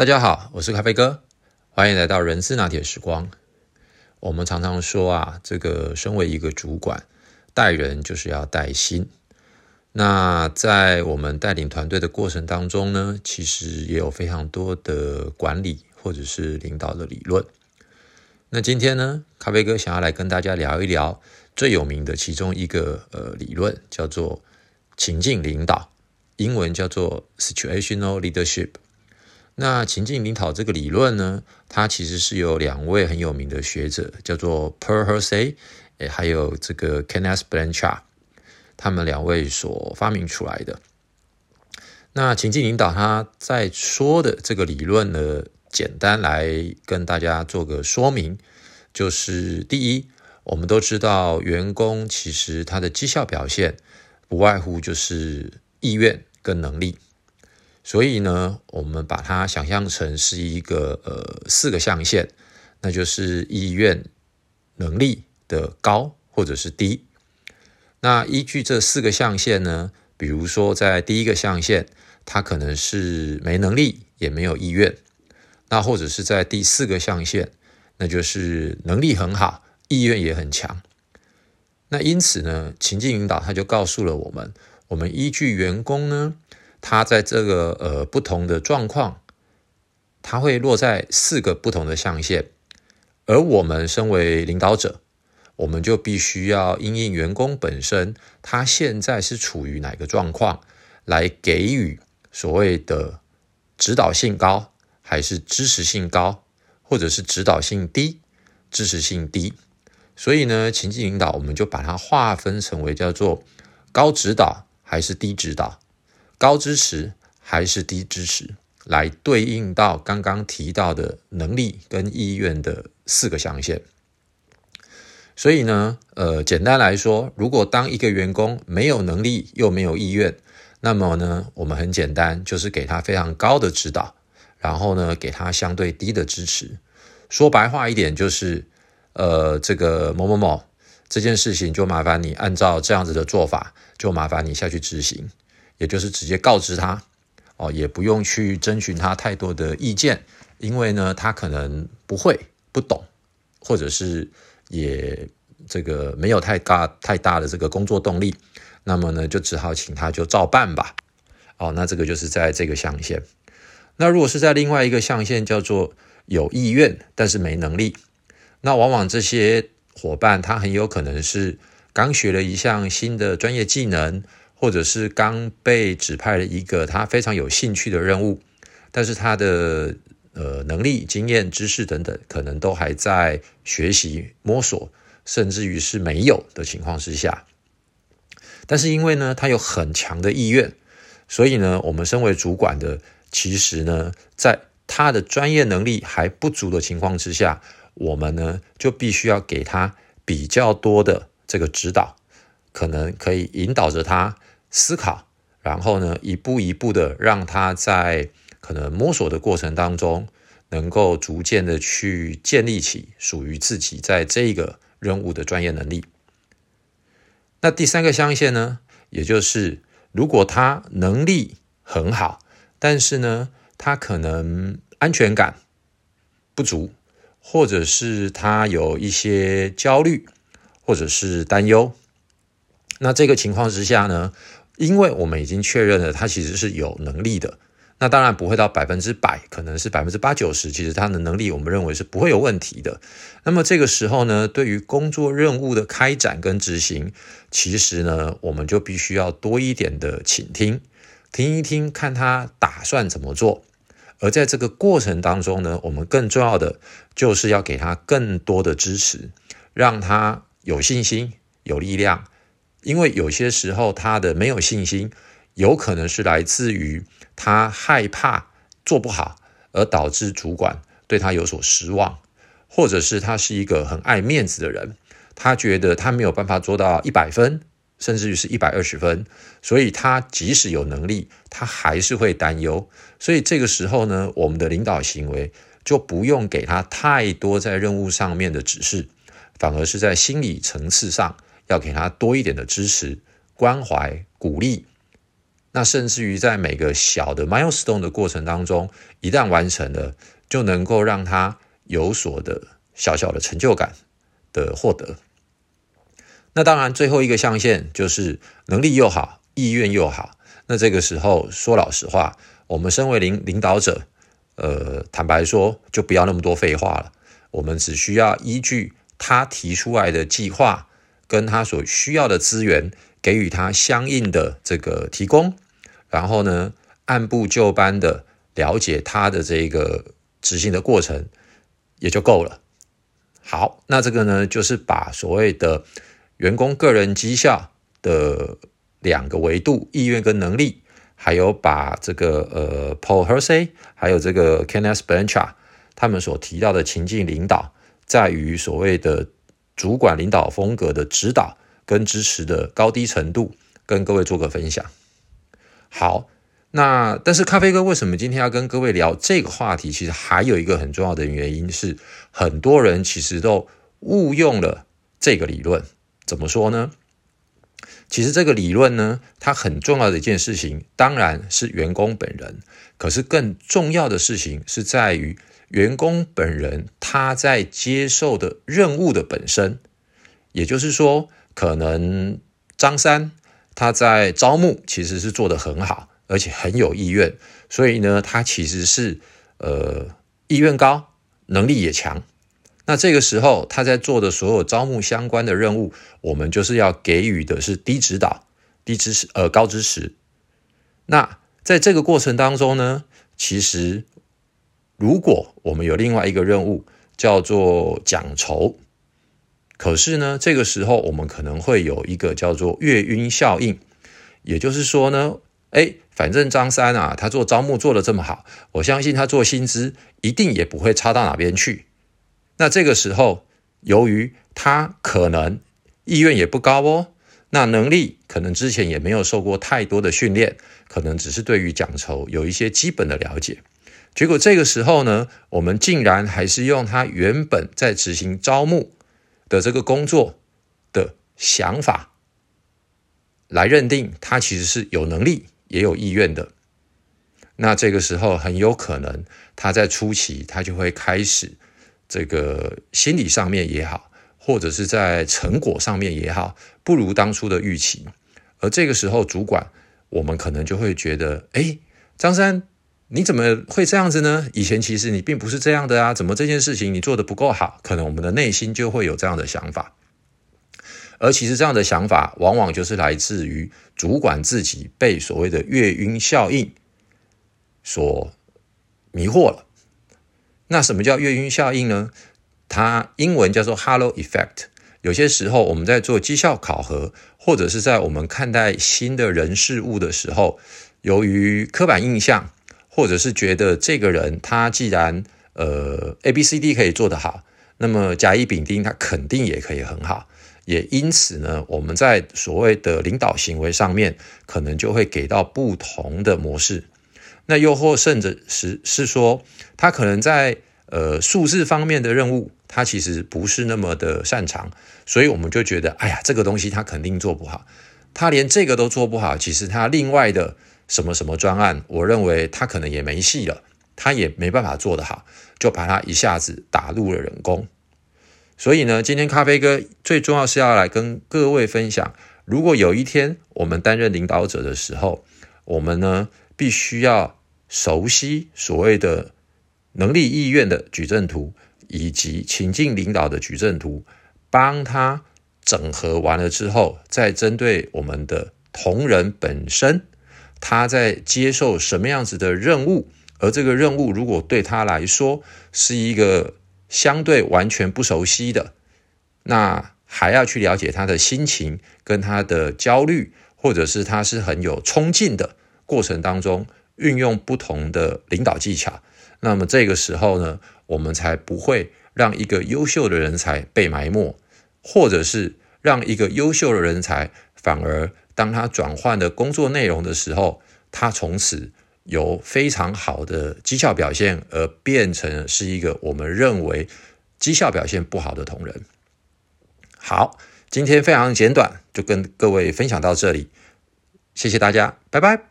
大家好，我是咖啡哥，欢迎来到人资拿铁时光。我们常常说啊，这个身为一个主管，带人就是要带心。那在我们带领团队的过程当中呢，其实也有非常多的管理或者是领导的理论。那今天呢，咖啡哥想要来跟大家聊一聊最有名的其中一个呃理论，叫做情境领导，英文叫做 situational leadership。那情境领导这个理论呢，它其实是由两位很有名的学者，叫做 Per Hersey，诶，还有这个 Kenneth Blanchard，他们两位所发明出来的。那情境领导他在说的这个理论呢，简单来跟大家做个说明，就是第一，我们都知道员工其实他的绩效表现不外乎就是意愿跟能力。所以呢，我们把它想象成是一个呃四个象限，那就是意愿、能力的高或者是低。那依据这四个象限呢，比如说在第一个象限，他可能是没能力也没有意愿；那或者是在第四个象限，那就是能力很好，意愿也很强。那因此呢，情境引导他就告诉了我们，我们依据员工呢。它在这个呃不同的状况，它会落在四个不同的象限，而我们身为领导者，我们就必须要因应员工本身，他现在是处于哪个状况，来给予所谓的指导性高，还是支持性高，或者是指导性低，支持性低。所以呢，情境领导我们就把它划分成为叫做高指导还是低指导。高支持还是低支持，来对应到刚刚提到的能力跟意愿的四个象限。所以呢，呃，简单来说，如果当一个员工没有能力又没有意愿，那么呢，我们很简单，就是给他非常高的指导，然后呢，给他相对低的支持。说白话一点，就是，呃，这个某某某这件事情，就麻烦你按照这样子的做法，就麻烦你下去执行。也就是直接告知他，哦，也不用去征询他太多的意见，因为呢，他可能不会、不懂，或者是也这个没有太大太大的这个工作动力，那么呢，就只好请他就照办吧。哦，那这个就是在这个象限。那如果是在另外一个象限，叫做有意愿但是没能力，那往往这些伙伴他很有可能是刚学了一项新的专业技能。或者是刚被指派了一个他非常有兴趣的任务，但是他的呃能力、经验、知识等等，可能都还在学习摸索，甚至于是没有的情况之下。但是因为呢，他有很强的意愿，所以呢，我们身为主管的，其实呢，在他的专业能力还不足的情况之下，我们呢就必须要给他比较多的这个指导，可能可以引导着他。思考，然后呢，一步一步的让他在可能摸索的过程当中，能够逐渐的去建立起属于自己在这个任务的专业能力。那第三个象限呢，也就是如果他能力很好，但是呢，他可能安全感不足，或者是他有一些焦虑，或者是担忧，那这个情况之下呢？因为我们已经确认了他其实是有能力的，那当然不会到百分之百，可能是百分之八九十，其实他的能力我们认为是不会有问题的。那么这个时候呢，对于工作任务的开展跟执行，其实呢，我们就必须要多一点的倾听，听一听，看他打算怎么做。而在这个过程当中呢，我们更重要的就是要给他更多的支持，让他有信心、有力量。因为有些时候他的没有信心，有可能是来自于他害怕做不好，而导致主管对他有所失望，或者是他是一个很爱面子的人，他觉得他没有办法做到一百分，甚至于是一百二十分，所以他即使有能力，他还是会担忧。所以这个时候呢，我们的领导行为就不用给他太多在任务上面的指示，反而是在心理层次上。要给他多一点的支持、关怀、鼓励，那甚至于在每个小的 milestone 的过程当中，一旦完成了，就能够让他有所的小小的成就感的获得。那当然，最后一个象限就是能力又好，意愿又好。那这个时候说老实话，我们身为领领导者，呃，坦白说，就不要那么多废话了。我们只需要依据他提出来的计划，跟他所需要的资源，给予他相应的这个提供，然后呢，按部就班的了解他的这个执行的过程，也就够了。好，那这个呢，就是把所谓的员工个人绩效的两个维度，意愿跟能力。还有把这个呃，Paul Hersey，还有这个 Kenneth Blanchard，他们所提到的情境领导，在于所谓的主管领导风格的指导跟支持的高低程度，跟各位做个分享。好，那但是咖啡哥为什么今天要跟各位聊这个话题？其实还有一个很重要的原因是，很多人其实都误用了这个理论。怎么说呢？其实这个理论呢，它很重要的一件事情，当然是员工本人。可是更重要的事情是在于员工本人他在接受的任务的本身。也就是说，可能张三他在招募其实是做得很好，而且很有意愿，所以呢，他其实是呃意愿高，能力也强。那这个时候，他在做的所有招募相关的任务，我们就是要给予的是低指导、低支持、呃高支持。那在这个过程当中呢，其实如果我们有另外一个任务叫做奖酬，可是呢，这个时候我们可能会有一个叫做月晕效应，也就是说呢，哎，反正张三啊，他做招募做的这么好，我相信他做薪资一定也不会差到哪边去。那这个时候，由于他可能意愿也不高哦，那能力可能之前也没有受过太多的训练，可能只是对于奖酬有一些基本的了解。结果这个时候呢，我们竟然还是用他原本在执行招募的这个工作的想法来认定他其实是有能力也有意愿的。那这个时候很有可能他在初期他就会开始。这个心理上面也好，或者是在成果上面也好，不如当初的预期。而这个时候，主管我们可能就会觉得：哎，张三，你怎么会这样子呢？以前其实你并不是这样的啊，怎么这件事情你做的不够好？可能我们的内心就会有这样的想法。而其实这样的想法，往往就是来自于主管自己被所谓的月晕效应所迷惑了。那什么叫月晕效应呢？它英文叫做 Halo Effect。有些时候我们在做绩效考核，或者是在我们看待新的人事物的时候，由于刻板印象，或者是觉得这个人他既然呃 A B C D 可以做得好，那么甲乙丙丁他肯定也可以很好。也因此呢，我们在所谓的领导行为上面，可能就会给到不同的模式。那又或甚至是是说，他可能在呃数字方面的任务，他其实不是那么的擅长，所以我们就觉得，哎呀，这个东西他肯定做不好。他连这个都做不好，其实他另外的什么什么专案，我认为他可能也没戏了，他也没办法做得好，就把他一下子打入了人工。所以呢，今天咖啡哥最重要是要来跟各位分享，如果有一天我们担任领导者的时候，我们呢必须要。熟悉所谓的能力意愿的矩阵图，以及情境领导的矩阵图，帮他整合完了之后，再针对我们的同仁本身，他在接受什么样子的任务，而这个任务如果对他来说是一个相对完全不熟悉的，那还要去了解他的心情跟他的焦虑，或者是他是很有冲劲的过程当中。运用不同的领导技巧，那么这个时候呢，我们才不会让一个优秀的人才被埋没，或者是让一个优秀的人才反而当他转换的工作内容的时候，他从此有非常好的绩效表现，而变成是一个我们认为绩效表现不好的同仁。好，今天非常简短，就跟各位分享到这里，谢谢大家，拜拜。